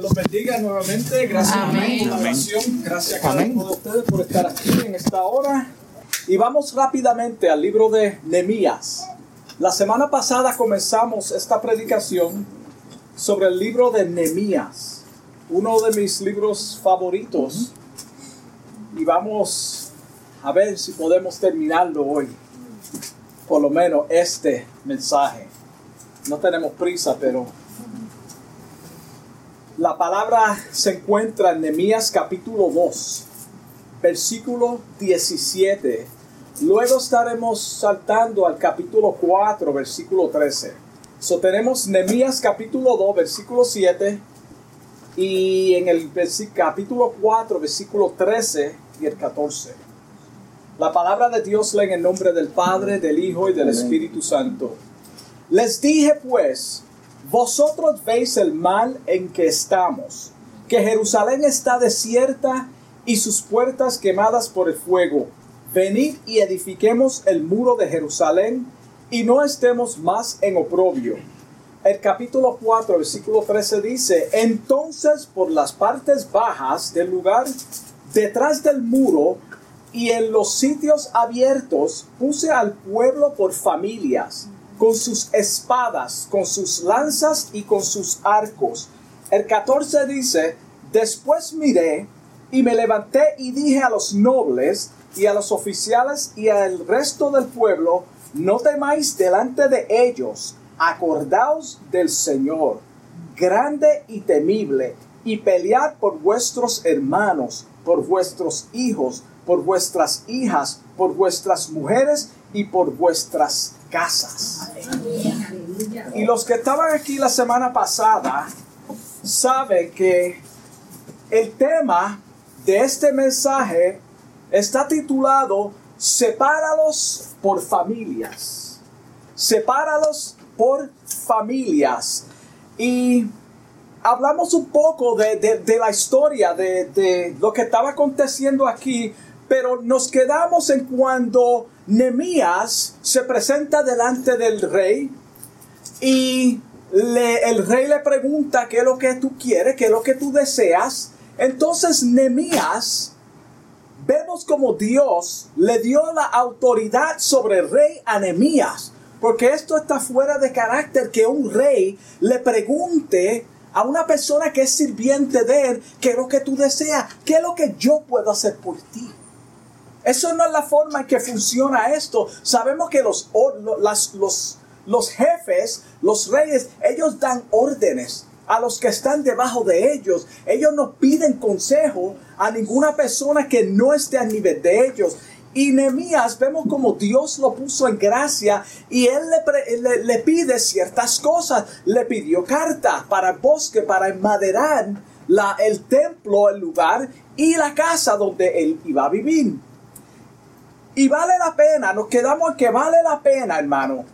Los bendiga nuevamente. Gracias Amén. por la oración. Gracias a cada Amén. uno de ustedes por estar aquí en esta hora. Y vamos rápidamente al libro de Nehemías. La semana pasada comenzamos esta predicación sobre el libro de Nehemías, uno de mis libros favoritos. Y vamos a ver si podemos terminarlo hoy. Por lo menos este mensaje. No tenemos prisa, pero la palabra se encuentra en Nehemías capítulo 2, versículo 17. Luego estaremos saltando al capítulo 4, versículo 13. So tenemos Nehemías capítulo 2, versículo 7 y en el capítulo 4, versículo 13 y el 14. La palabra de Dios lee en el nombre del Padre, del Hijo y del Espíritu Santo. Les dije pues, vosotros veis el mal en que estamos, que Jerusalén está desierta y sus puertas quemadas por el fuego. Venid y edifiquemos el muro de Jerusalén y no estemos más en oprobio. El capítulo 4, versículo 13 dice, entonces por las partes bajas del lugar, detrás del muro y en los sitios abiertos, puse al pueblo por familias, con sus espadas, con sus lanzas y con sus arcos. El 14 dice, después miré y me levanté y dije a los nobles y a los oficiales y al resto del pueblo, no temáis delante de ellos, acordaos del Señor, grande y temible, y pelead por vuestros hermanos, por vuestros hijos, por vuestras hijas, por vuestras mujeres y por vuestras casas. Y los que estaban aquí la semana pasada saben que el tema de este mensaje está titulado Sepáralos por familias. Sepáralos por familias. Y hablamos un poco de, de- de la historia, de, de lo que estaba aconteciendo aquí, pero nos quedamos en cuando Nemías se presenta delante del rey y le- el rey le pregunta qué es lo que tú quieres, qué es lo que tú deseas. Entonces Nemías, vemos como Dios le dio la autoridad sobre el rey a Nemías. Porque esto está fuera de carácter que un rey le pregunte a una persona que es sirviente de él qué es lo que tú deseas, qué es lo que yo puedo hacer por ti. Eso no es la forma en que funciona esto. Sabemos que los, los, los jefes, los reyes, ellos dan órdenes a los que están debajo de ellos. Ellos no piden consejo a ninguna persona que no esté a nivel de ellos. Y Nehemías vemos como Dios lo puso en gracia y él le, le- pide ciertas cosas. Le pidió cartas para bosque, para enmaderar la, el templo, el lugar y la casa donde él iba a vivir. Y vale la pena, nos quedamos que vale la pena, hermano.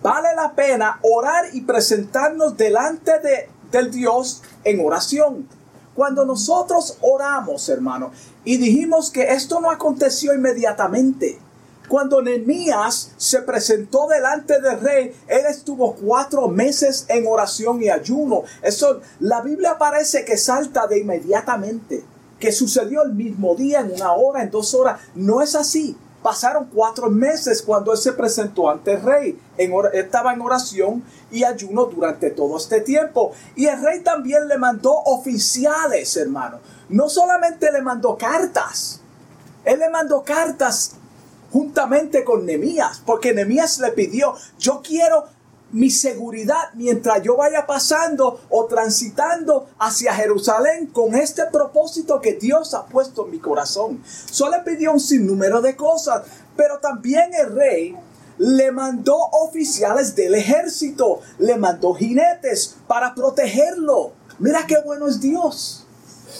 Vale la pena orar y presentarnos delante de, del Dios en oración. Cuando nosotros oramos, hermano, y dijimos que esto no aconteció inmediatamente. Cuando Nehemías se presentó delante del rey, él estuvo cuatro meses en oración y ayuno. Eso, la Biblia parece que salta de inmediatamente que sucedió el mismo día, en una hora, en dos horas. No es así. Pasaron cuatro meses cuando él se presentó ante el rey. Estaba en oración y ayuno durante todo este tiempo. Y el rey también le mandó oficiales, hermano. No solamente le mandó cartas. Él le mandó cartas juntamente con Nemías, porque Nemías le pidió, yo quiero mi seguridad mientras yo vaya pasando o transitando hacia Jerusalén con este propósito que Dios ha puesto en mi corazón. Solo le pidió un sinnúmero de cosas, pero también el rey le mandó oficiales del ejército, le mandó jinetes para protegerlo. Mira qué bueno es Dios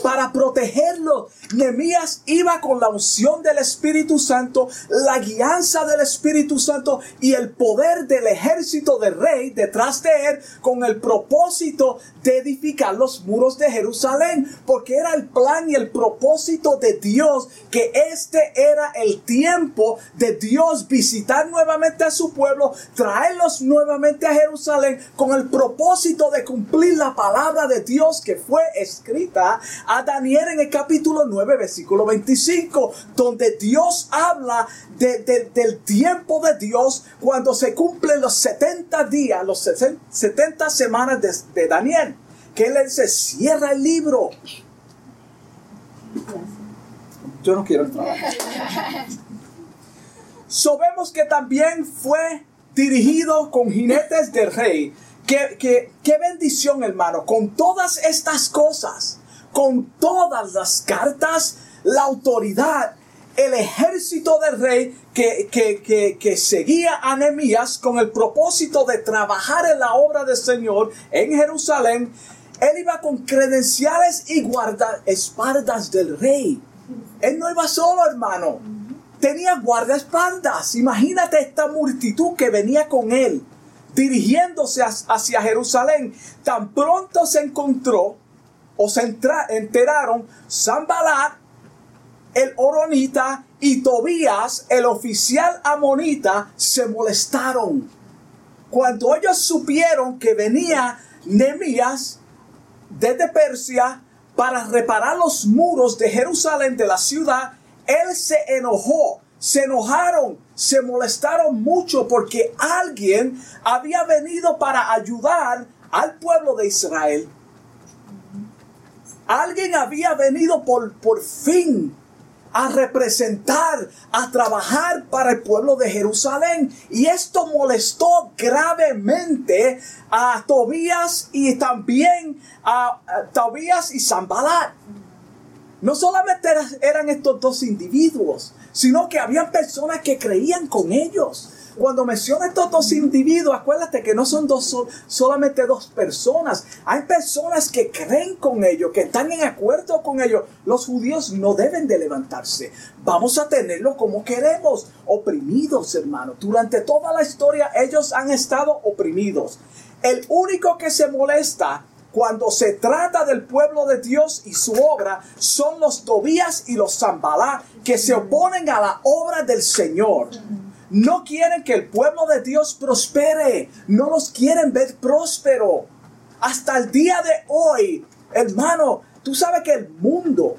para protegerlo. Nehemías iba con la unción del Espíritu Santo, la guianza del Espíritu Santo y el poder del ejército del rey detrás de él con el propósito de edificar los muros de Jerusalén, porque era el plan y el propósito de Dios que este era el tiempo de Dios visitar nuevamente a su pueblo, traerlos nuevamente a Jerusalén con el propósito de cumplir la palabra de Dios que fue escrita a Daniel en el capítulo 9, versículo 25, donde Dios habla del tiempo de Dios cuando se cumplen los 70 días, los 70 semanas de, Daniel, que él se cierra el libro. Yo no quiero entrar. Sabemos que también fue dirigido con jinetes del rey. Qué, qué bendición, hermano. Con todas estas cosas, con todas las cartas, la autoridad, el ejército del rey que, que, que, seguía a Nehemías con el propósito de trabajar en la obra del Señor en Jerusalén, él iba con credenciales y guardaespaldas del rey. Él no iba solo, hermano. Tenía guardaespaldas. Imagínate esta multitud que venía con él, dirigiéndose hacia Jerusalén. Tan pronto se encontró o se enteraron Zambalat, el Oronita y Tobías, el oficial amonita, se molestaron. Cuando ellos supieron que venía Nemías desde Persia para reparar los muros de Jerusalén de la ciudad, él se enojó, se enojaron, se molestaron mucho porque alguien había venido para ayudar al pueblo de Israel. Alguien había venido por, por fin a representar, a trabajar para el pueblo de Jerusalén. Y esto molestó gravemente a Tobías y también a, Tobías y Zambalat. No solamente eran estos dos individuos, sino que habían personas que creían con ellos. Cuando menciona estos dos individuos, acuérdate que no son dos, solamente dos personas. Hay personas que creen con ellos, que están en acuerdo con ellos. Los judíos no deben de levantarse. Vamos a tenerlo como queremos, oprimidos, hermano. Durante toda la historia ellos han estado oprimidos. El único que se molesta cuando se trata del pueblo de Dios y su obra, son los Tobías y los Zambalá que se oponen a la obra del Señor. No quieren que el pueblo de Dios prospere. No los quieren ver próspero. Hasta el día de hoy, hermano, tú sabes que el mundo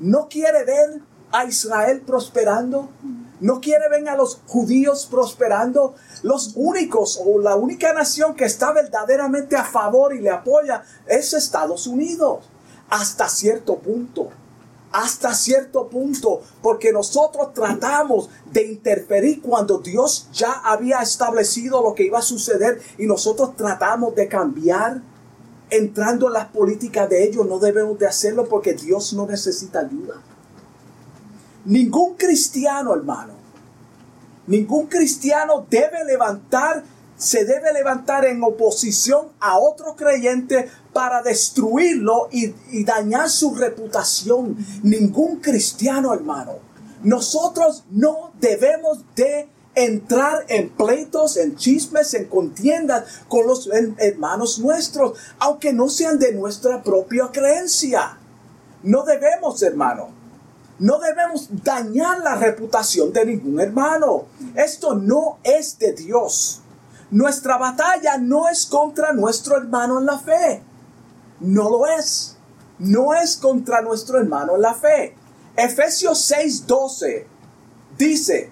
no quiere ver a Israel prosperando. No quiere ver a los judíos prosperando. Los únicos o la única nación que está verdaderamente a favor y le apoya es Estados Unidos. Hasta cierto punto hasta cierto punto, porque nosotros tratamos de interferir cuando Dios ya había establecido lo que iba a suceder y nosotros tratamos de cambiar entrando en las políticas de ellos. No debemos de hacerlo porque Dios no necesita ayuda. Ningún cristiano, hermano, ningún cristiano debe levantar se debe levantar en oposición a otro creyente para destruirlo y, dañar su reputación. Ningún cristiano, hermano. Nosotros no debemos de entrar en pleitos, en chismes, en contiendas con los hermanos nuestros, aunque no sean de nuestra propia creencia. No debemos, hermano. No debemos dañar la reputación de ningún hermano. Esto no es de Dios. Nuestra batalla no es contra nuestro hermano en la fe. No lo es. No es contra nuestro hermano en la fe. Efesios 6:12 dice,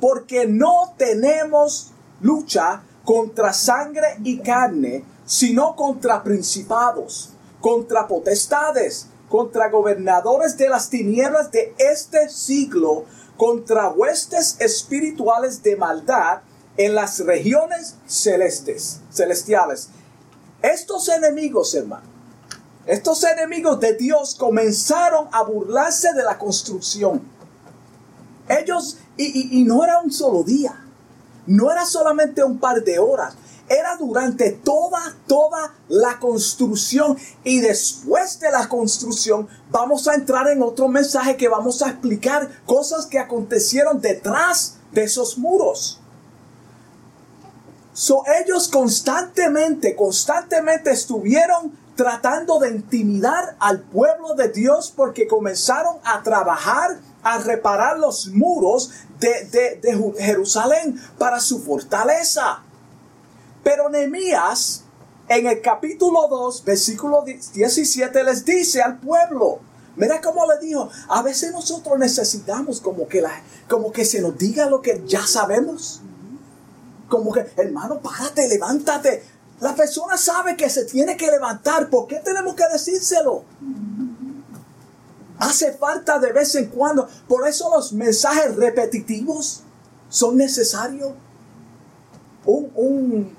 porque no tenemos lucha contra sangre y carne, sino contra principados, contra potestades, contra gobernadores de las tinieblas de este siglo, contra huestes espirituales de maldad en las regiones celestes, celestiales. Estos enemigos, hermano, estos enemigos de Dios comenzaron a burlarse de la construcción. Ellos, y, y no era un solo día, no era solamente un par de horas, era durante toda, toda la construcción. Y después de la construcción vamos a entrar en otro mensaje que vamos a explicar cosas que acontecieron detrás de esos muros. So, ellos constantemente, constantemente estuvieron tratando de intimidar al pueblo de Dios porque comenzaron a trabajar, a reparar los muros de, de Jerusalén para su fortaleza. Pero Nehemías, en el capítulo 2, versículo 17, les dice al pueblo, Mira cómo le dijo, a veces nosotros necesitamos como que, la, como que se nos diga lo que ya sabemos. Como que, hermano, párate, levántate. La persona sabe que se tiene que levantar. ¿Por qué tenemos que decírselo? Hace falta de vez en cuando. Por eso los mensajes repetitivos son necesarios. Un,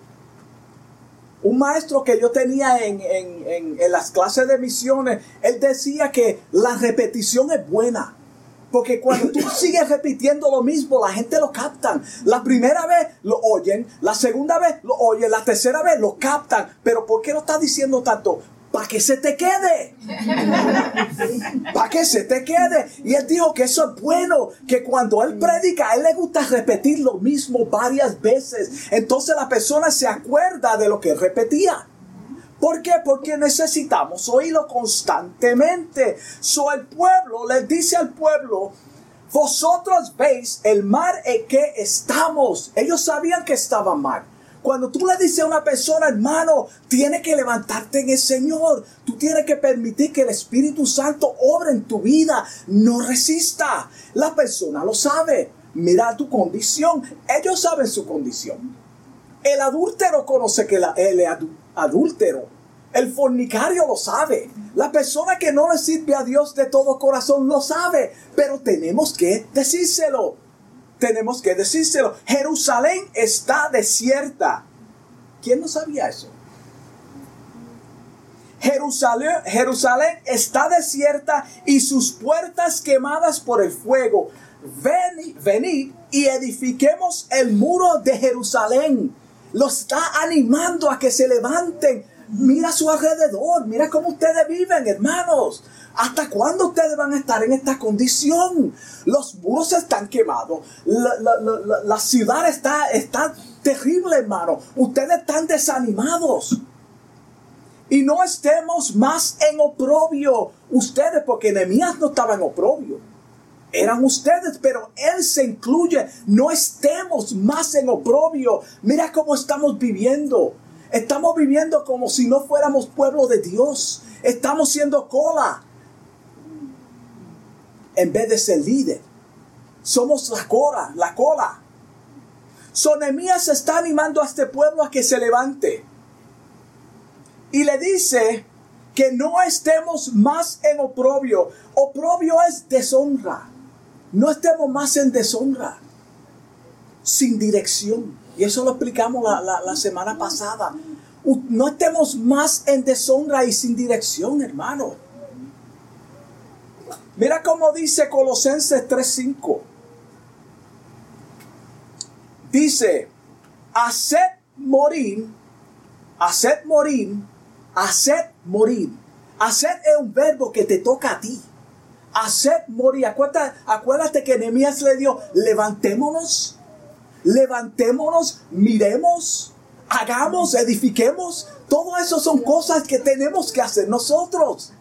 un, maestro que yo tenía en, en las clases de misiones, él decía que la repetición es buena. Porque cuando tú sigues repitiendo lo mismo, la gente lo captan. La primera vez lo oyen, la segunda vez lo oyen, la tercera vez lo captan. Pero ¿por qué lo estás diciendo tanto? Para que se te quede. Para que se te quede. Y él dijo que eso es bueno, que cuando él predica, a él le gusta repetir lo mismo varias veces. Entonces la persona se acuerda de lo que repetía. ¿Por qué? Porque necesitamos oírlo constantemente. So el pueblo le dice al pueblo, vosotros veis el mar en que estamos. Ellos sabían que estaba mal. Cuando tú le dices a una persona, hermano, tiene que levantarte en el Señor. Tú tienes que permitir que el Espíritu Santo obre en tu vida. No resista. La persona lo sabe. Mira tu condición. Ellos saben su condición. El adúltero conoce que la, es adúltero. El fornicario lo sabe. La persona que no le sirve a Dios de todo corazón lo sabe. Pero tenemos que decírselo. Tenemos que decírselo. Jerusalén está desierta. ¿Quién no sabía eso? Jerusalén, Jerusalén está desierta y sus puertas quemadas por el fuego. venid y edifiquemos el muro de Jerusalén. Lo está animando a que se levanten Mira su alrededor, mira cómo ustedes viven, hermanos. ¿Hasta cuándo ustedes van a estar en esta condición? Los muros están quemados, la, ciudad está, está terrible, hermano. Ustedes están desanimados. Y no estemos más en oprobio. Ustedes, porque Nehemías no estaba en oprobio. Eran ustedes, pero Él se incluye. No estemos más en oprobio. Mira cómo estamos viviendo. Estamos viviendo como si no fuéramos pueblo de Dios. Estamos siendo cola. En vez de ser líder. Somos la cola, la cola. Sonemías está animando a este pueblo a que se levante. Y le dice que no estemos más en oprobio. Oprobio es deshonra. No estemos más en deshonra. Sin dirección. Y eso lo explicamos la, semana pasada. No estemos más en deshonra y sin dirección, hermano. Mira cómo dice Colosenses 3:5. Dice, haced morir, haced morir, haced morir. Haced es un verbo que te toca a ti. Haced morir. Acuérdate, acuérdate que Nehemías le dio, levantémonos levantémonos, miremos, hagamos, edifiquemos. Todo eso son cosas que tenemos que hacer nosotros.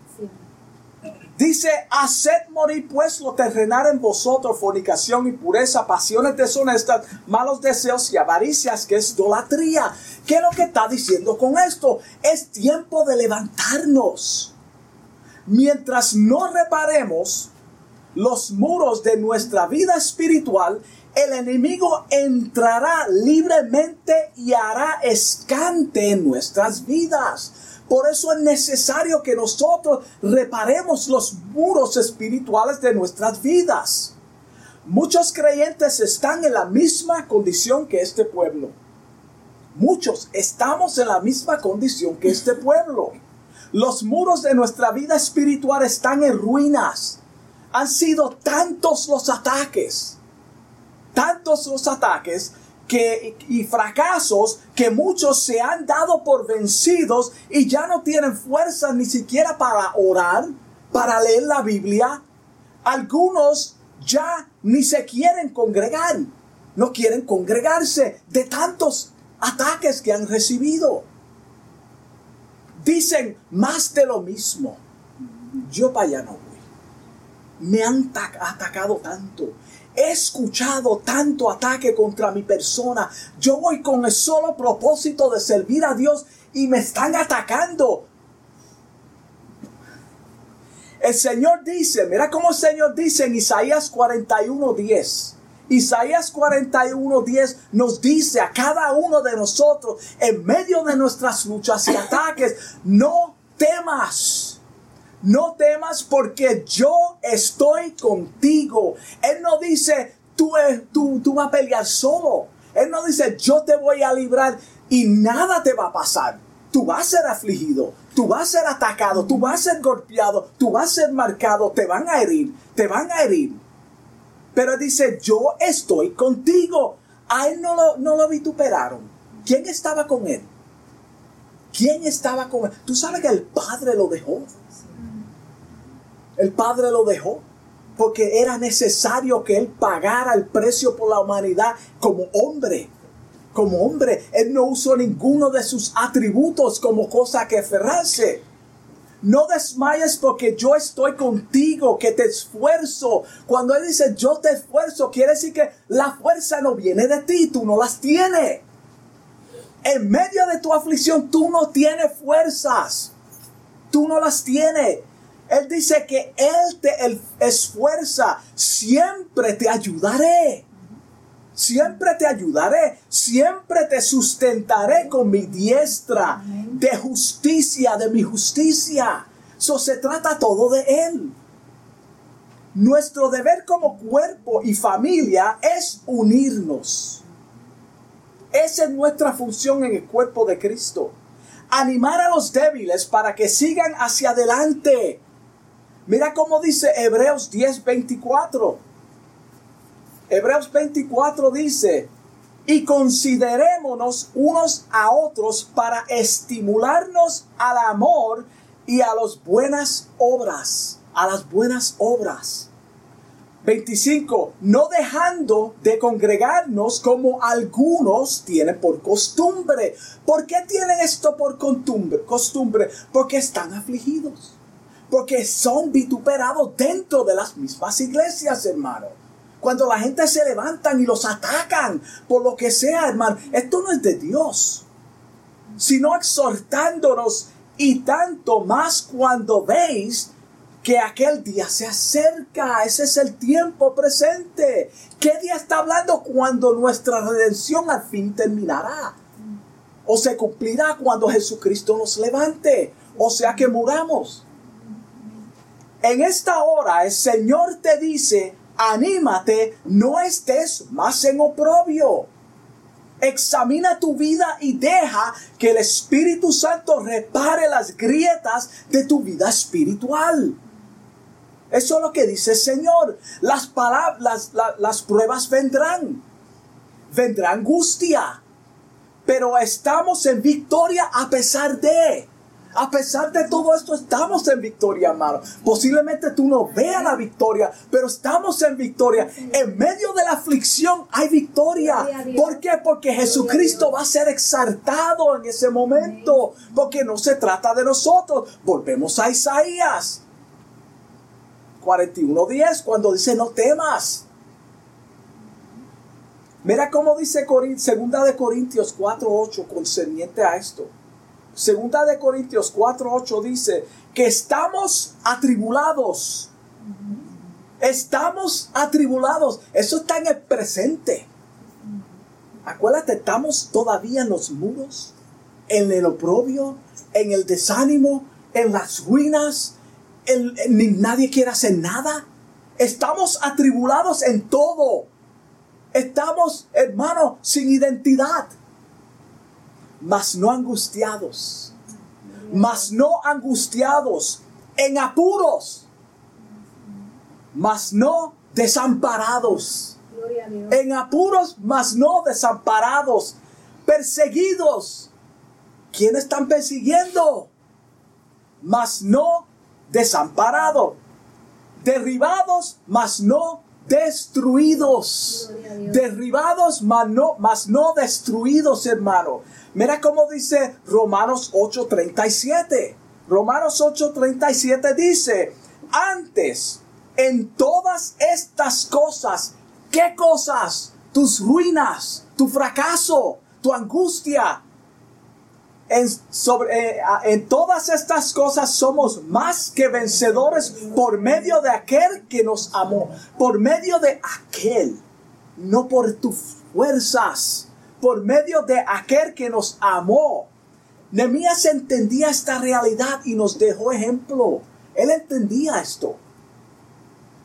Dice, haced morir pues lo terrenal en vosotros, fornicación, impureza, pasiones deshonestas, malos deseos y avaricias, que es idolatría. ¿Qué es lo que está diciendo con esto? Es tiempo de levantarnos. Mientras no reparemos los muros de nuestra vida espiritual, el enemigo entrará libremente y hará escante en nuestras vidas. Por eso es necesario que nosotros reparemos los muros espirituales de nuestras vidas. Muchos creyentes están en la misma condición que este pueblo. Muchos estamos en la misma condición que este pueblo. Los muros de nuestra vida espiritual están en ruinas. Han sido tantos los ataques tantos los ataques que, y fracasos que muchos se han dado por vencidos y ya no tienen fuerza ni siquiera para orar, para leer la Biblia. Algunos ya ni se quieren congregar, no quieren congregarse de tantos ataques que han recibido. Dicen más de lo mismo. Yo para allá no voy. Me han atacado tanto. He escuchado tanto ataque contra mi persona. Yo voy con el solo propósito de servir a Dios y me están atacando. El Señor dice, mira cómo el Señor dice en Isaías 41:10. Isaías 41:10 nos dice a cada uno de nosotros, en medio de nuestras luchas y ataques, no temas. No temas porque yo estoy contigo. Él no dice, tú, tú, tú vas a pelear solo. Él no dice, yo te voy a librar y nada te va a pasar. Tú vas a ser afligido, tú vas a ser atacado, tú vas a ser golpeado, tú vas a ser marcado, te van a herir, te van a herir. Pero dice, yo estoy contigo. A él no lo, no lo vituperaron. ¿Quién estaba con él? ¿Quién estaba con él? Tú sabes que el padre lo dejó. El padre lo dejó porque era necesario que él pagara el precio por la humanidad como hombre. Como hombre, él no usó ninguno de sus atributos como cosa que aferrarse. No desmayes porque yo estoy contigo, que te esfuerzo. Cuando Él dice yo te esfuerzo, quiere decir que la fuerza no viene de ti, tú no las tienes. En medio de tu aflicción tú no tienes fuerzas. Tú no las tienes. Él dice que Él te esfuerza. Siempre te ayudaré. Siempre te ayudaré, siempre te sustentaré con mi diestra de justicia, de mi justicia. Eso se trata todo de Él. Nuestro deber como cuerpo y familia es unirnos. Esa es nuestra función en el cuerpo de Cristo. Animar a los débiles para que sigan hacia adelante. Mira cómo dice Hebreos 10:24. Hebreos 24 dice, y considerémonos unos a otros para estimularnos al amor y a las buenas obras, a las buenas obras. 25. No dejando de congregarnos como algunos tienen por costumbre. ¿Por qué tienen esto por costumbre? Porque están afligidos. Porque son vituperados dentro de las mismas iglesias, hermano. Cuando la gente se levantan y los atacan por lo que sea, hermano, esto no es de Dios, sino exhortándonos y tanto más cuando veis que aquel día se acerca, ese es el tiempo presente. ¿Qué día está hablando cuando nuestra redención al fin terminará? O se cumplirá cuando Jesucristo nos levante, o sea que muramos. En esta hora el Señor te dice, anímate, no estés más en oprobio. Examina tu vida y deja que el Espíritu Santo repare las grietas de tu vida espiritual. Eso es lo que dice el Señor. Las, palabras, las, las pruebas vendrán. Vendrá angustia. Pero estamos en victoria a pesar de. A pesar de todo esto, estamos en victoria, hermano. Posiblemente tú no veas la victoria, pero estamos en victoria. En medio de la aflicción hay victoria. ¿Por qué? Porque Jesucristo va a ser exaltado en ese momento. Porque no se trata de nosotros. Volvemos a Isaías 41.10 cuando dice no temas. Mira cómo dice segunda de Corintios 4.8 concerniente a esto. Segunda de Corintios 4:8 dice que estamos atribulados. Estamos atribulados. Eso está en el presente. Acuérdate, estamos todavía en los muros, en el oprobio, en el desánimo, en las ruinas. ni nadie quiere hacer nada. Estamos atribulados en todo. Estamos, hermano, sin identidad mas no angustiados, mas no angustiados, en apuros, mas no desamparados. En apuros, mas no desamparados, perseguidos. ¿Quién están persiguiendo? Mas no desamparados, derribados, mas no destruidos. Derribados, mas no, mas no destruidos, hermano. Mira cómo dice Romanos 8:37. Romanos 8:37 dice, antes, en todas estas cosas, ¿qué cosas? Tus ruinas, tu fracaso, tu angustia. Eh, en todas estas cosas somos más que vencedores por medio de aquel que nos amó, por medio de aquel, no por tus fuerzas, por medio de aquel que nos amó. Nehemías entendía esta realidad y nos dejó ejemplo. Él entendía esto.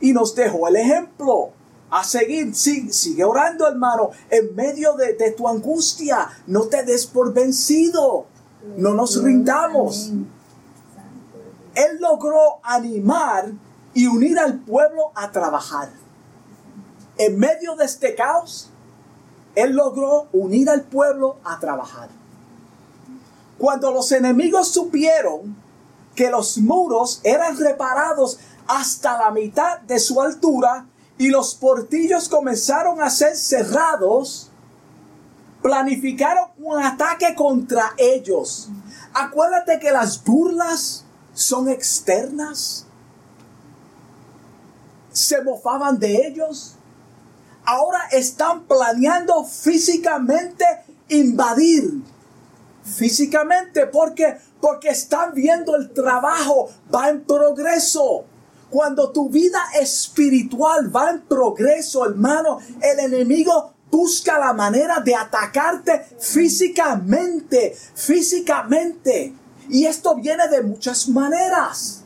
Y nos dejó el ejemplo. A seguir, Sí, sigue orando, hermano. En medio de, de tu angustia, no te des por vencido. No nos rindamos. Él logró animar y unir al pueblo a trabajar. En medio de este caos, Él logró unir al pueblo a trabajar. Cuando los enemigos supieron que los muros eran reparados hasta la mitad de su altura y los portillos comenzaron a ser cerrados, planificaron un ataque contra ellos. Acuérdate que las burlas son externas. Se mofaban de ellos. Ahora están planeando físicamente invadir. Físicamente, porque porque están viendo el trabajo va en progreso. Cuando tu vida espiritual va en progreso, hermano, el enemigo busca la manera de atacarte físicamente, físicamente. Y esto viene de muchas maneras.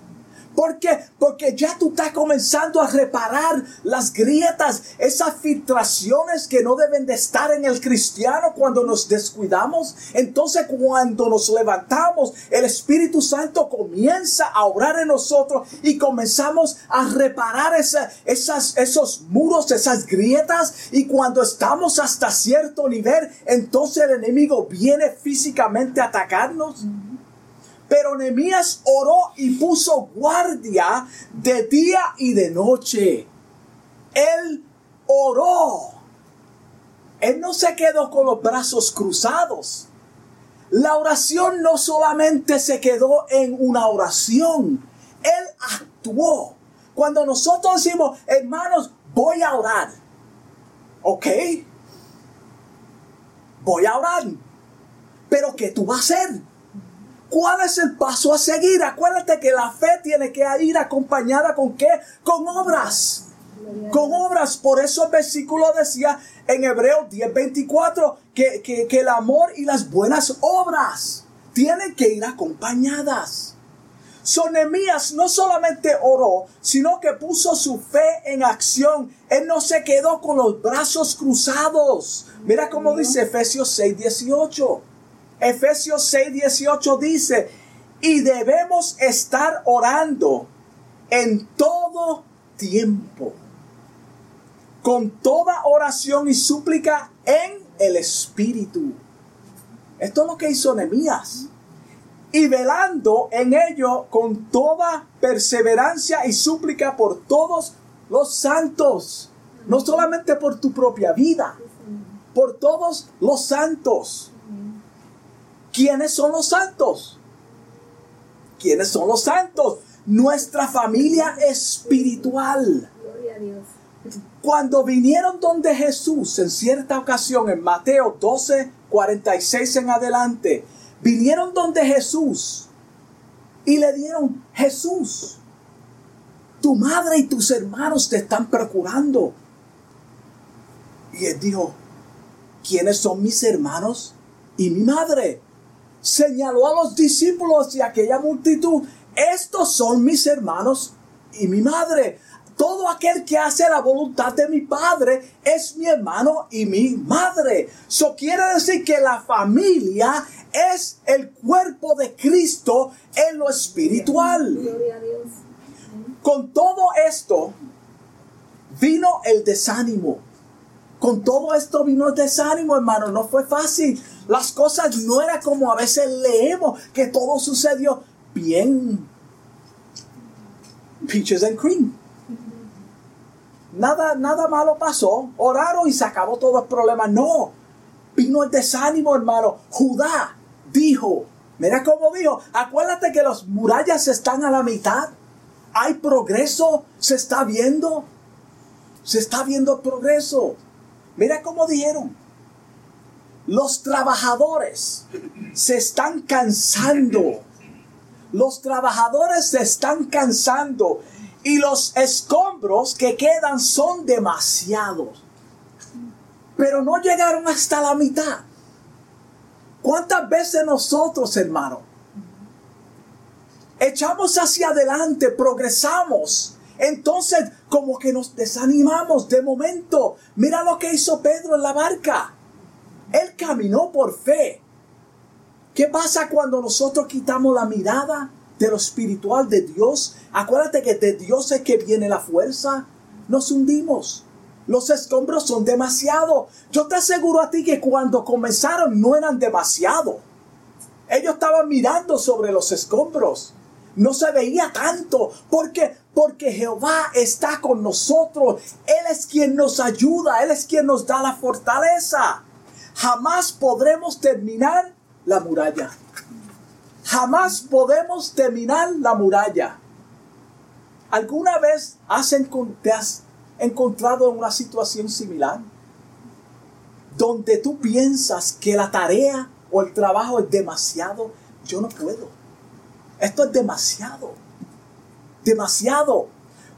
¿Por qué? Porque ya tú estás comenzando a reparar las grietas, esas filtraciones que no deben de estar en el cristiano cuando nos descuidamos. Entonces cuando nos levantamos, el Espíritu Santo comienza a orar en nosotros y comenzamos a reparar esa- esas, esos muros, esas grietas. Y cuando estamos hasta cierto nivel, entonces el enemigo viene físicamente a atacarnos. Pero Nehemías oró y puso guardia de día y de noche. Él oró. Él no se quedó con los brazos cruzados. La oración no solamente se quedó en una oración. Él actuó. Cuando nosotros decimos, hermanos, voy a orar. ¿Ok? Voy a orar. Pero ¿qué tú vas a hacer? ¿Cuál es el paso a seguir? Acuérdate que la fe tiene que ir acompañada con qué? Con obras. Con obras. Por eso el versículo decía en Hebreos 10:24 que, que, que el amor y las buenas obras tienen que ir acompañadas. So Nehemías no solamente oró, sino que puso su fe en acción. Él no se quedó con los brazos cruzados. Mira cómo dice Efesios 6:18. Efesios 6:18 dice, y debemos estar orando en todo tiempo, con toda oración y súplica en el Espíritu. Esto es lo que hizo Nehemías y velando en ello con toda perseverancia y súplica por todos los santos, no solamente por tu propia vida, por todos los santos. ¿Quiénes son los santos? ¿Quiénes son los santos? Nuestra familia espiritual. Gloria a Dios. Cuando vinieron donde Jesús en cierta ocasión, en Mateo 12, 46 en adelante, vinieron donde Jesús y le dieron, Jesús, tu madre y tus hermanos te están procurando. Y él dijo, ¿quiénes son mis hermanos y mi madre? Señaló a los discípulos y a aquella multitud, estos son mis hermanos y mi madre. Todo aquel que hace la voluntad de mi Padre es mi hermano y mi madre. Eso quiere decir que la familia es el cuerpo de Cristo en lo espiritual. Gloria a Dios. Con todo esto vino el desánimo. Con todo esto vino el desánimo, hermano. No fue fácil. Las cosas no eran como a veces leemos, que todo sucedió bien. Peaches and cream. Nada, nada malo pasó. Oraron y se acabó todo el problema. No. Vino el desánimo, hermano. Judá dijo, mira cómo dijo, acuérdate que las murallas están a la mitad. Hay progreso, se está viendo. Se está viendo el progreso. Mira cómo dijeron. Los trabajadores se están cansando. Los trabajadores se están cansando y los escombros que quedan son demasiados. Pero no llegaron hasta la mitad. ¿Cuántas veces nosotros, hermano, echamos hacia adelante, progresamos? Entonces, como que nos desanimamos de momento. Mira lo que hizo Pedro en la barca. Él caminó por fe. ¿Qué pasa cuando nosotros quitamos la mirada de lo espiritual de Dios? Acuérdate que de Dios es que viene la fuerza. Nos hundimos. Los escombros son demasiado. Yo te aseguro a ti que cuando comenzaron no eran demasiado. Ellos estaban mirando sobre los escombros. No se veía tanto. porque Porque Jehová está con nosotros. Él es quien nos ayuda. Él es quien nos da la fortaleza. Jamás podremos terminar la muralla. Jamás podemos terminar la muralla. ¿Alguna vez has, te has encontrado en una situación similar? Donde tú piensas que la tarea o el trabajo es demasiado. Yo no puedo. Esto es demasiado. Demasiado.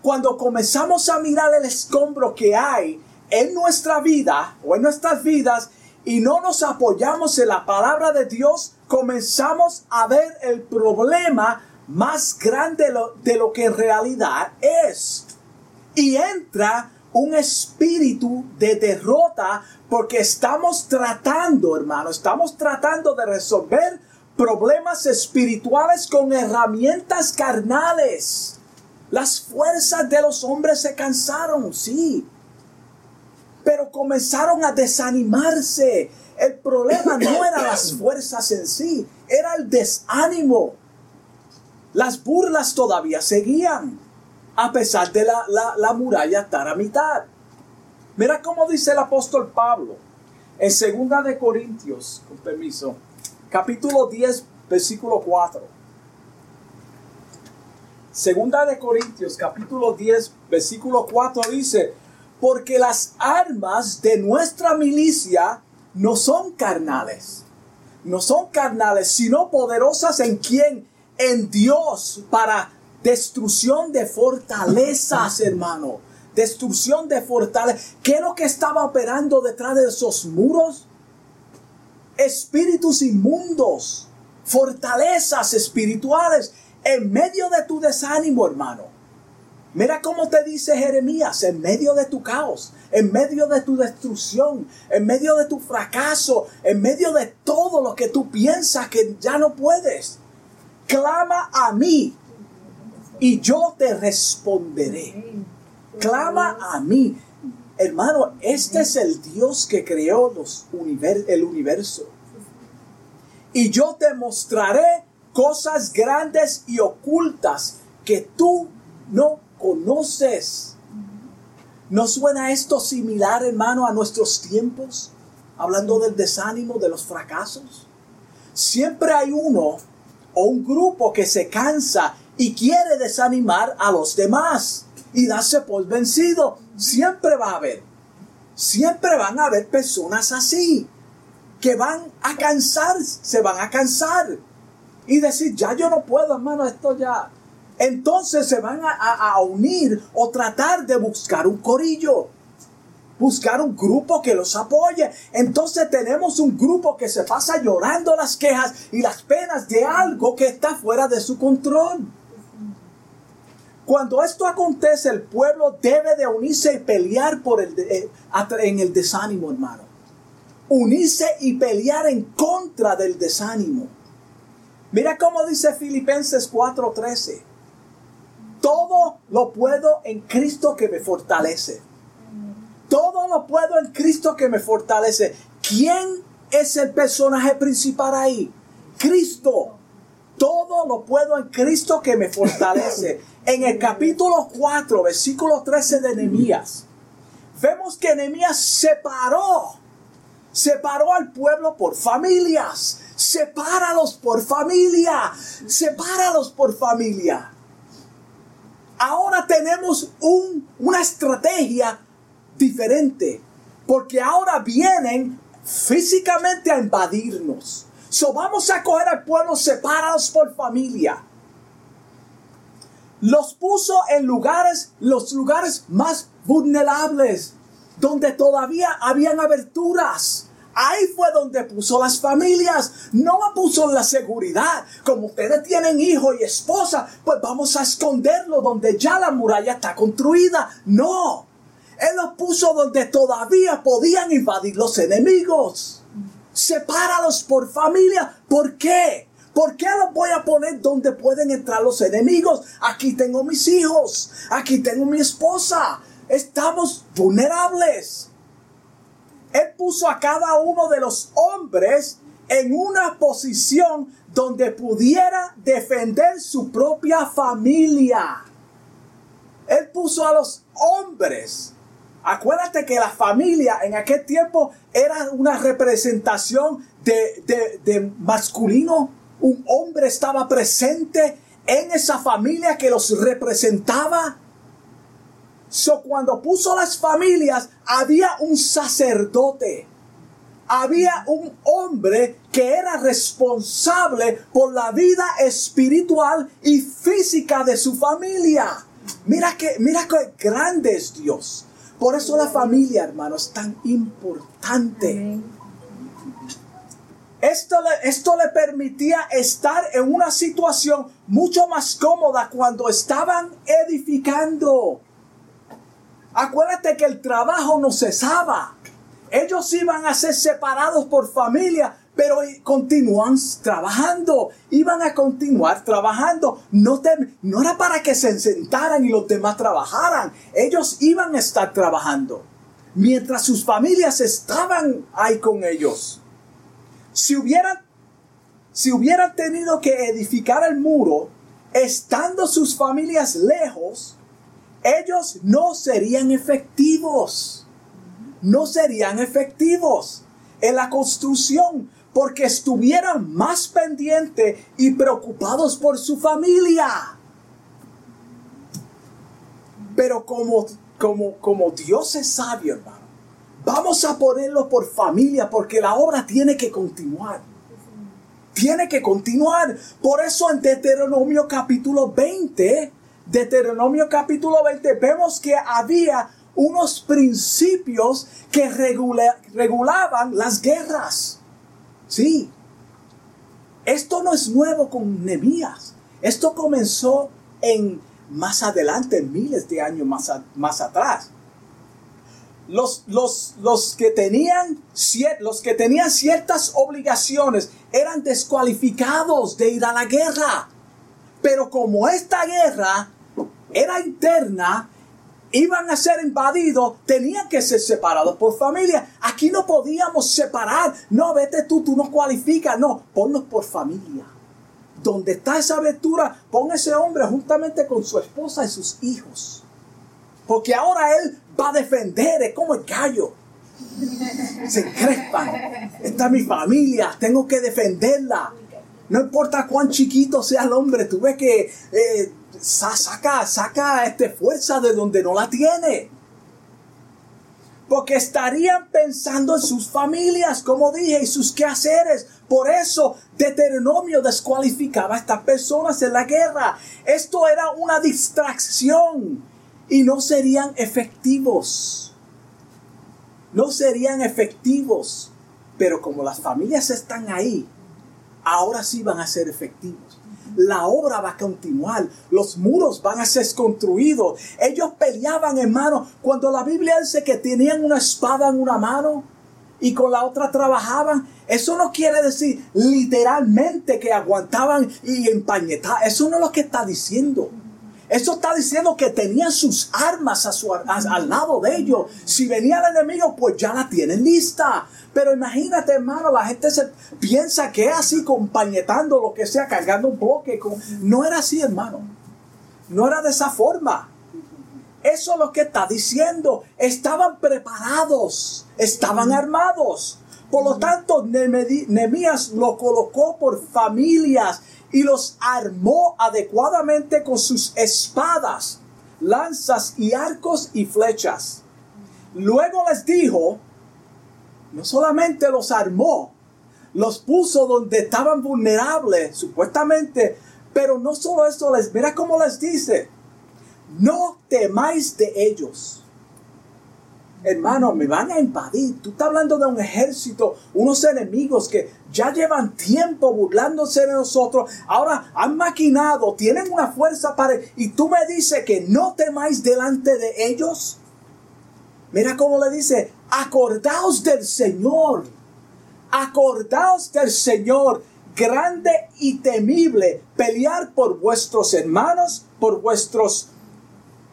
Cuando comenzamos a mirar el escombro que hay en nuestra vida o en nuestras vidas y no nos apoyamos en la palabra de Dios, comenzamos a ver el problema más grande de lo, de lo que en realidad es. Y entra un espíritu de derrota porque estamos tratando, hermano, estamos tratando de resolver problemas espirituales con herramientas carnales. Las fuerzas de los hombres se cansaron, sí. Pero comenzaron a desanimarse. El problema no eran las fuerzas en sí, era el desánimo. Las burlas todavía seguían, a pesar de la, la, muralla estar a mitad. Mira cómo dice el apóstol Pablo en segunda de Corintios, con permiso, capítulo 10, versículo 4. Segunda de Corintios, capítulo 10, versículo 4 dice, porque las armas de nuestra milicia no son carnales, no son carnales, sino poderosas en quien, en Dios, para destrucción de fortalezas, hermano. Destrucción de fortalezas. ¿Qué es lo que estaba operando detrás de esos muros? Espíritus inmundos, fortalezas espirituales en medio de tu desánimo, hermano. Mira cómo te dice Jeremías, en medio de tu caos, en medio de tu destrucción, en medio de tu fracaso, en medio de todo lo que tú piensas que ya no puedes. Clama a mí y yo te responderé. Clama a mí. Hermano, este es el Dios que creó los el universo. Y yo te mostraré cosas grandes y ocultas que tú no conoces. ¿No suena esto similar, hermano, a nuestros tiempos? Hablando del desánimo, de los fracasos. Siempre hay uno o un grupo que se cansa y quiere desanimar a los demás y darse por vencido. Siempre va a haber. Siempre van a haber personas así que van a cansar, se van a cansar y decir, ya yo no puedo, hermano, esto ya, entonces se van a, unir o tratar de buscar un corillo buscar un grupo que los apoye. Entonces tenemos un grupo que se pasa llorando las quejas y las penas de algo que está fuera de su control. Cuando esto acontece, el pueblo debe de unirse y pelear por el eh, en el desánimo, hermano. Unirse y pelear en contra del desánimo. Mira cómo dice Filipenses 4:13 todo lo puedo en Cristo que me fortalece. Todo lo puedo en Cristo que me fortalece. ¿Quién es el personaje principal ahí? Cristo. Todo lo puedo en Cristo que me fortalece. En el capítulo 4, versículo 13 de Nehemías, vemos que Nehemías separó, separó al pueblo por familias. Sepáralos por familia. Sepáralos por familia. Ahora tenemos un, una estrategia diferente. Porque ahora vienen físicamente a invadirnos. So vamos a coger al pueblo separados por familia. Los puso en lugares, los lugares más vulnerables, donde todavía habían aberturas. Ahí fue donde puso las familias. No puso la seguridad. Como ustedes tienen hijo y esposa, pues vamos a esconderlo donde ya la muralla está construida. No. Él los puso donde todavía podían invadir los enemigos. Sepáralos por familia. ¿Por qué? ¿Por qué los voy a poner donde pueden entrar los enemigos? Aquí tengo mis hijos. Aquí tengo mi esposa. Estamos vulnerables. Él puso a cada uno de los hombres en una posición donde pudiera defender su propia familia. Él puso a los hombres Acuérdate que la familia en aquel tiempo era una representación de, masculino. Un hombre estaba presente en esa familia que los representaba. So, cuando puso las familias, había un sacerdote. Había un hombre que era responsable por la vida espiritual y física de su familia. Mira que, mira qué grande es Dios. Por eso la familia, hermanos, es tan importante. Esto le, esto le permitía estar en una situación mucho más cómoda cuando estaban edificando. Acuérdate que el trabajo no cesaba. Ellos iban a ser separados por familia, pero continúan trabajando, iban a continuar trabajando. No, no era para que se sentaran y los demás trabajaran, ellos iban a estar trabajando, mientras sus familias estaban ahí con ellos. Si hubieran, si hubieran tenido que edificar el muro, estando sus familias lejos, ellos no serían efectivos. No serían efectivos en la construcción porque estuvieran más pendientes y preocupados por su familia. Pero como, como, como Dios es sabio, hermano, vamos a ponerlo por familia porque la obra tiene que continuar. Tiene que continuar. Por eso en Deuteronomio capítulo 20, Deuteronomio capítulo 20, vemos que había unos principios que regulaban las guerras. Sí. Esto no es nuevo con Nehemías. Esto comenzó en más adelante, miles de años más, atrás. Los, que tenían, los que tenían ciertas obligaciones eran descualificados de ir a la guerra. Pero como esta guerra era interna, iban a ser invadidos, tenían que ser separados por familia. Aquí no podíamos separar. No, vete tú, tú no cualificas. No, ponlos por familia. Donde está esa aventura, pon ese hombre juntamente con su esposa y sus hijos. Porque ahora él va a defender, es como el gallo. Se encrespa. Esta es mi familia, tengo que defenderla. No importa cuán chiquito sea el hombre, tú ves que eh, saca, saca este, fuerza de donde no la tiene. Porque estarían pensando en sus familias, como dije, y sus quehaceres. Por eso Deuteronomio descualificaba a estas personas en la guerra. Esto era una distracción y no serían efectivos. No serían efectivos. Pero como las familias están ahí, ahora sí van a ser efectivos la obra va a continuar, los muros van a ser construidos. Ellos peleaban, hermano, cuando la Biblia dice que tenían una espada en una mano y con la otra trabajaban. Eso no quiere decir literalmente que aguantaban y empañetaban. Eso no es lo que está diciendo. Eso está diciendo que tenían sus armas a su, al lado de ellos. Si venía el enemigo, pues ya la tienen lista. Pero imagínate, hermano, la gente se piensa que es así, compañetando lo que sea, cargando un bloque. No era así, hermano. No era de esa forma. Eso es lo que está diciendo. Estaban preparados, estaban armados. Por lo tanto, Nehemías lo colocó por familias y los armó adecuadamente con sus espadas, lanzas y arcos y flechas. Luego les dijo, no solamente los armó, los puso donde estaban vulnerables, supuestamente, pero no solo eso, les, mira cómo les dice, no temáis de ellos. Hermano, me van a invadir. Tú estás hablando de un ejército, unos enemigos que ya llevan tiempo burlándose de nosotros. Ahora han maquinado, tienen una fuerza para... Y tú me dices que no temáis delante de ellos. Mira cómo le dice, acordaos del Señor. Acordaos del Señor, grande y temible, pelear por vuestros hermanos, por vuestros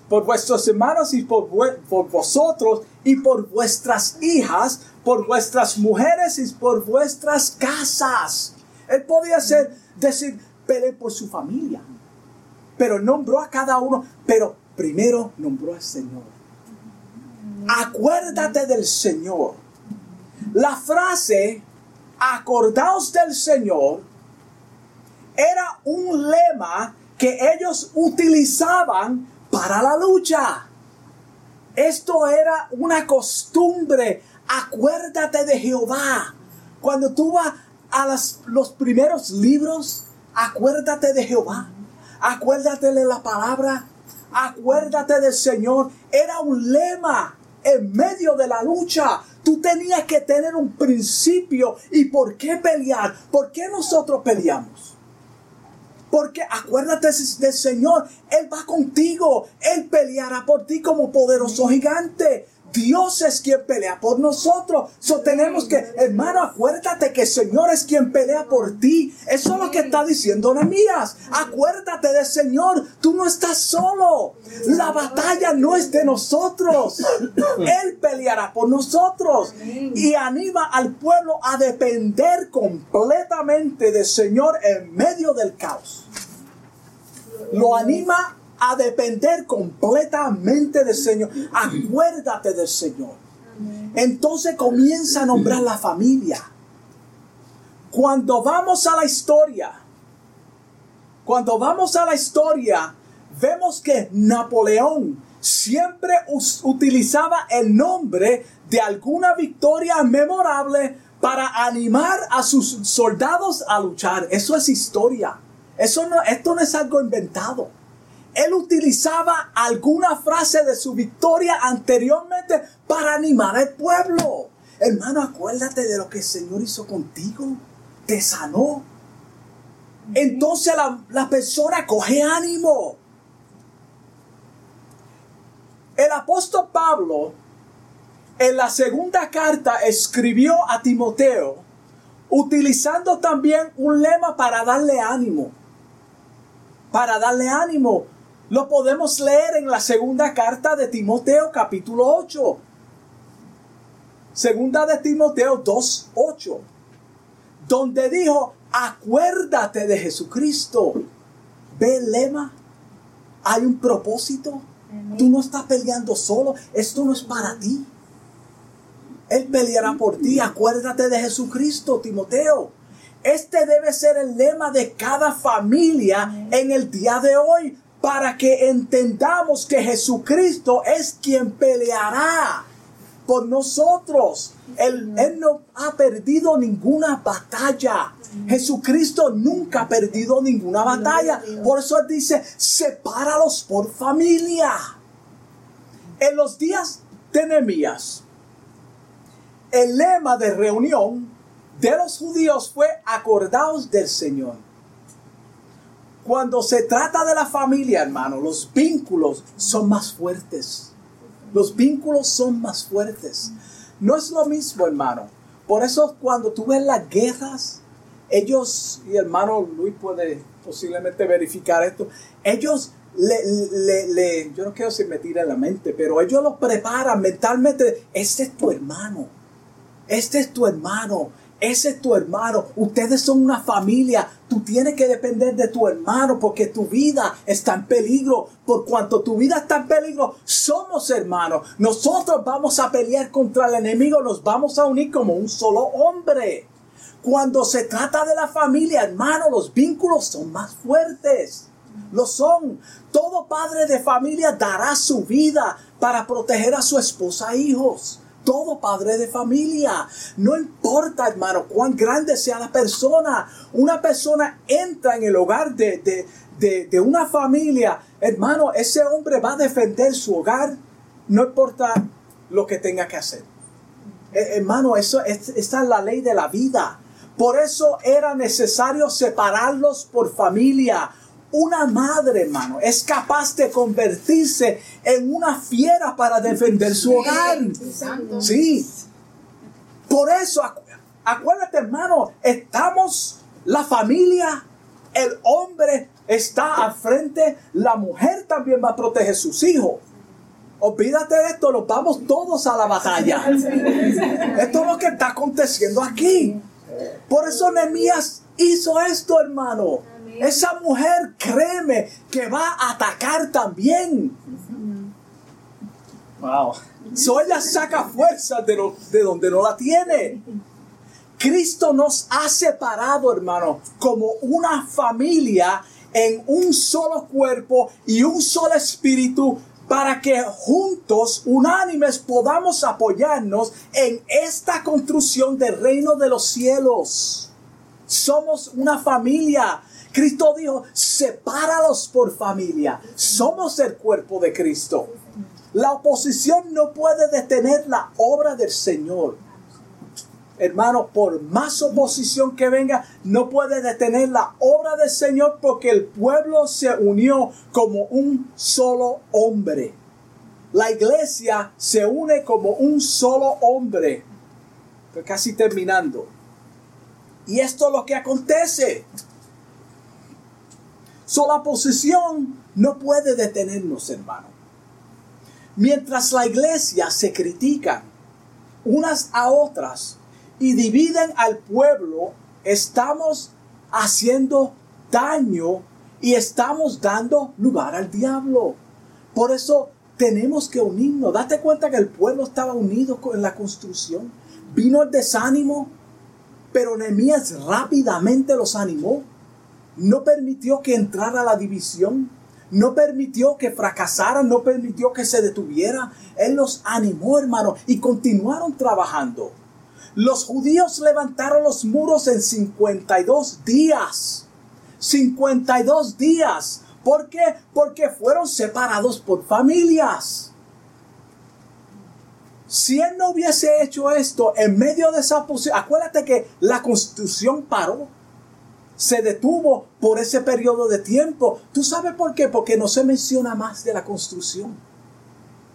por vuestros hermanos y por, vosotros y por vuestras hijas, por vuestras mujeres y por vuestras casas. Él podía ser, decir, pelee por su familia, pero nombró a cada uno, pero primero nombró al Señor. Acuérdate del Señor. La frase, acordaos del Señor, era un lema que ellos utilizaban para la lucha. Esto era una costumbre. Acuérdate de Jehová. Cuando tú vas a los primeros libros, acuérdate de Jehová. Acuérdate de la palabra. Acuérdate del Señor. Era un lema en medio de la lucha. Tú tenías que tener un principio. ¿Y por qué pelear? ¿Por qué nosotros peleamos? Porque acuérdate del Señor, Él va contigo, Él peleará por ti como poderoso gigante. Dios es quien pelea por nosotros. So tenemos que, hermano, acuérdate que el Señor es quien pelea por ti. Eso es lo que está diciendo Nehemías. Acuérdate del Señor. Tú no estás solo. La batalla no es de nosotros. Él peleará por nosotros. Y anima al pueblo a depender completamente del Señor en medio del caos lo anima a depender completamente del Señor. Acuérdate del Señor. Entonces comienza a nombrar la familia. Cuando vamos a la historia, cuando vamos a la historia, vemos que Napoleón siempre utilizaba el nombre de alguna victoria memorable para animar a sus soldados a luchar. Eso es historia. Eso no, esto no es algo inventado. Él utilizaba alguna frase de su victoria anteriormente para animar al pueblo. Hermano, acuérdate de lo que el Señor hizo contigo. Te sanó. Entonces la, la persona coge ánimo. El apóstol Pablo en la segunda carta escribió a Timoteo utilizando también un lema para darle ánimo. Para darle ánimo. Lo podemos leer en la segunda carta de Timoteo capítulo 8. Segunda de Timoteo 2.8. Donde dijo, acuérdate de Jesucristo. ¿Ve el lema? Hay un propósito. Tú no estás peleando solo. Esto no es para ti. Él peleará por ti. Acuérdate de Jesucristo, Timoteo. Este debe ser el lema de cada familia en el día de hoy para que entendamos que Jesucristo es quien peleará por nosotros. Él, no ha perdido ninguna batalla. Jesucristo nunca ha perdido ninguna batalla. Por eso él dice, sepáralos por familia. En los días de Nehemías, el lema de reunión de los judíos fue acordaos del Señor. Cuando se trata de la familia, hermano, los vínculos son más fuertes. Los vínculos son más fuertes. No es lo mismo, hermano. Por eso cuando tú ves las guerras, ellos, y hermano Luis puede posiblemente verificar esto, ellos le, le- le- yo no quiero decir me tira en la mente, pero ellos los preparan mentalmente. Este es tu hermano. Este es tu hermano. Ese es tu hermano. Ustedes son una familia. Tú tienes que depender de tu hermano porque tu vida está en peligro. Por cuanto tu vida está en peligro, somos hermanos. Nosotros vamos a pelear contra el enemigo. Nos vamos a unir como un solo hombre. Cuando se trata de la familia, hermano, los vínculos son más fuertes. Lo son. Todo padre de familia dará su vida para proteger a su esposa e hijos. Todo padre de familia. No importa, hermano, cuán grande sea la persona. Una persona entra en el hogar de, de- de- una familia. Hermano, ese hombre va a defender su hogar. No importa lo que tenga que hacer. Eh, hermano, eso es, esta es la ley de la vida. Por eso era necesario separarlos por familia. Una madre, hermano, es capaz de convertirse en una fiera para defender su hogar. Sí. Por eso, acu- acuérdate, hermano, estamos la familia, el hombre está al frente, la mujer también va a proteger sus hijos. Olvídate de esto, nos vamos todos a la batalla. Esto es lo que está aconteciendo aquí. Por eso Nehemías hizo esto, hermano. Esa mujer, créeme, que va a atacar también. Wow. So ella saca fuerza de, lo- de donde no la tiene. Cristo nos ha separado, hermano, como una familia en un solo cuerpo y un solo espíritu para que juntos, unánimes, podamos apoyarnos en esta construcción del reino de los cielos. Somos una familia. Cristo dijo, sepáralos por familia. Somos el cuerpo de Cristo. La oposición no puede detener la obra del Señor. Hermano, por más oposición que venga, no puede detener la obra del Señor porque el pueblo se unió como un solo hombre. La iglesia se une como un solo hombre. Estoy casi terminando. Y esto es lo que acontece. La oposición no puede detenernos, hermano. Mientras la iglesia se critica unas a otras y dividen al pueblo, estamos haciendo daño y estamos dando lugar al diablo. Por eso tenemos que unirnos. Date cuenta que el pueblo estaba unido en la construcción. Vino el desánimo, pero Nehemías rápidamente los animó. No permitió que entrara la división. No permitió que fracasaran, no permitió que se detuviera. Él los animó, hermano, y continuaron trabajando. Los judíos levantaron los muros en 52 días. 52 días. ¿Por qué? Porque fueron separados por familias. Si él no hubiese hecho esto en medio de esa posición, acuérdate que la constitución paró, se detuvo por ese periodo de tiempo. ¿Tú sabes por qué? Porque no se menciona más de la construcción.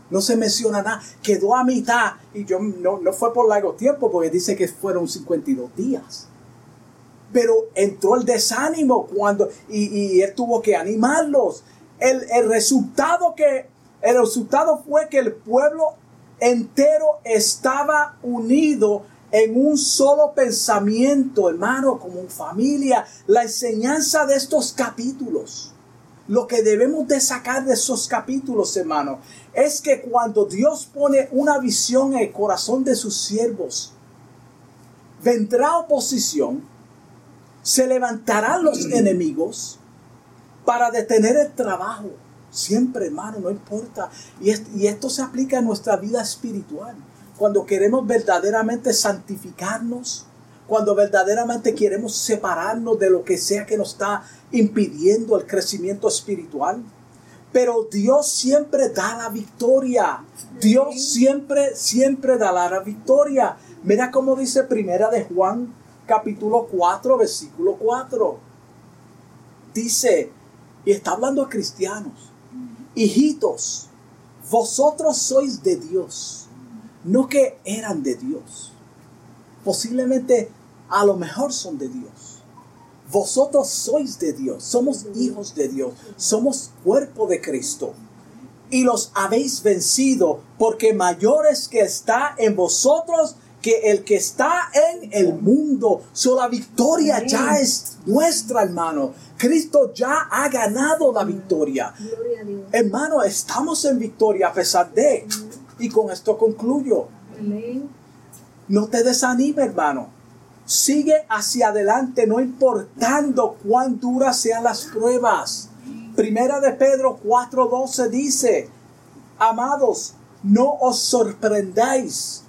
No se menciona nada. Quedó a mitad y yo no, no fue por largo tiempo porque dice que fueron 52 días. Pero entró el desánimo cuando y, y él tuvo que animarlos. El, el resultado que el resultado fue que el pueblo entero estaba unido en un solo pensamiento, hermano, como familia. La enseñanza de estos capítulos, lo que debemos de sacar de esos capítulos, hermano, es que cuando Dios pone una visión en el corazón de sus siervos, vendrá oposición, se levantarán los enemigos para detener el trabajo. Siempre, hermano, no importa. Y, est- y esto se aplica en nuestra vida espiritual. Cuando queremos verdaderamente santificarnos, cuando verdaderamente queremos separarnos de lo que sea que nos está impidiendo el crecimiento espiritual. Pero Dios siempre da la victoria. Dios siempre, siempre da la victoria. Mira cómo dice Primera de Juan, capítulo 4, versículo 4. Dice, y está hablando a cristianos, hijitos, vosotros sois de Dios, no que eran de Dios. Posiblemente a lo mejor son de Dios. Vosotros sois de Dios, somos hijos de Dios, somos cuerpo de Cristo. Y los habéis vencido, porque mayor es que está en vosotros que el que está en el mundo. So la victoria ya es nuestra, hermano. Cristo ya ha ganado la victoria. Gloria a Dios. Hermano, estamos en victoria a pesar de. Y con esto concluyo. No te desanime, hermano. Sigue hacia adelante, no importando cuán duras sean las pruebas. Primera de Pedro 4:12 dice, amados, no os sorprendáis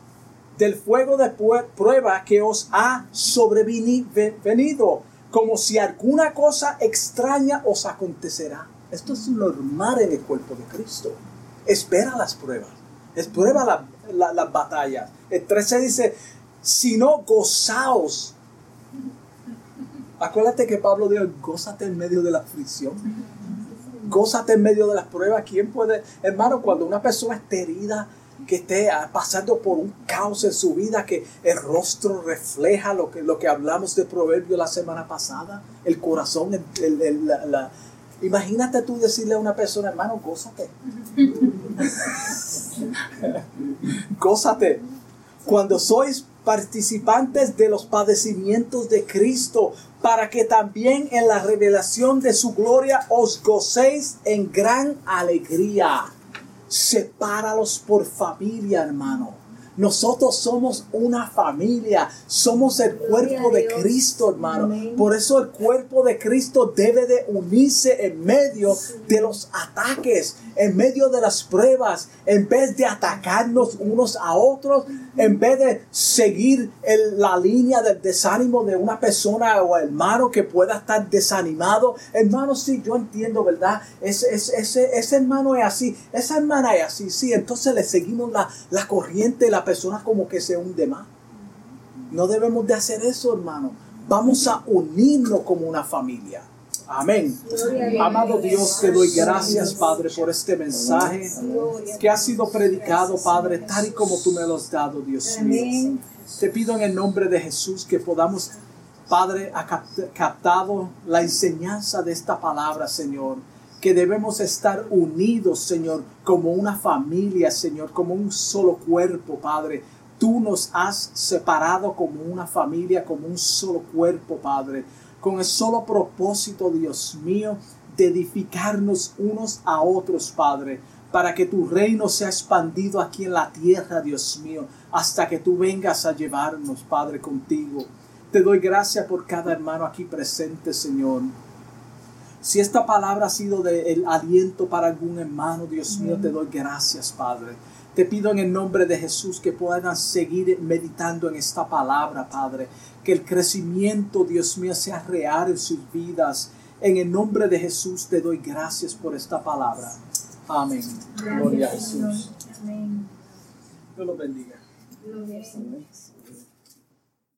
del fuego de prueba que os ha sobrevenido, como si alguna cosa extraña os acontecerá. Esto es normal en el cuerpo de Cristo. Espera las pruebas, espera la- la- las batallas. El 13 dice, si no gozaos. Acuérdate que Pablo dijo, gózate en medio de la aflicción. Gózate en medio de las pruebas. ¿Quién puede, hermano, cuando una persona está herida, que esté pasando por un caos en su vida, que el rostro refleja lo que, lo que hablamos de Proverbio la semana pasada, el corazón, el- la- imagínate tú decirle a una persona, hermano, gózate. gózate. Cuando sois participantes de los padecimientos de Cristo, para que también en la revelación de su gloria os gocéis en gran alegría. Sepáralos por familia, hermano. Nosotros somos una familia, somos el cuerpo de. Cristo, hermano. Amén. Por eso el cuerpo de Cristo debe de unirse en medio de los ataques, en medio de las pruebas, en vez de atacarnos unos a otros, en vez de seguir la línea del desánimo de una persona o hermano que pueda estar desanimado. Hermano, sí, yo entiendo, ¿verdad? Ese, ese, ese, hermano es así, esa hermana es así, sí. Entonces le seguimos la, la corriente la persona como que se hunde más. No debemos de hacer eso, hermano. Vamos a unirnos como una familia. Amén. Amado Dios, te doy gracias, Padre, por este mensaje que ha sido predicado, Padre, tal y como tú me lo has dado, Dios mío. Te pido en el nombre de Jesús que podamos, Padre, ha captado la enseñanza de esta palabra, Señor. Que debemos estar unidos, Señor, como una familia, Señor, como un solo cuerpo, Padre. Tú nos has separado como una familia, como un solo cuerpo, Padre. Con el solo propósito, Dios mío, de edificarnos unos a otros, Padre para que tu reino sea expandido aquí en la tierra, Dios mío, hasta que tú vengas a llevarnos, Padre, contigo. Te doy gracias por cada hermano aquí presente, Señor. Si esta palabra ha sido de el aliento para algún hermano, Dios mío, te doy gracias, Padre. Te pido en el nombre de Jesús que puedan seguir meditando en esta palabra, Padre. Que el crecimiento, Dios mío, sea real en sus vidas. En el nombre de Jesús te doy gracias por esta palabra. Amén. Gloria a. Jesús. Amén. Dios los bendiga. Gloria al Señor.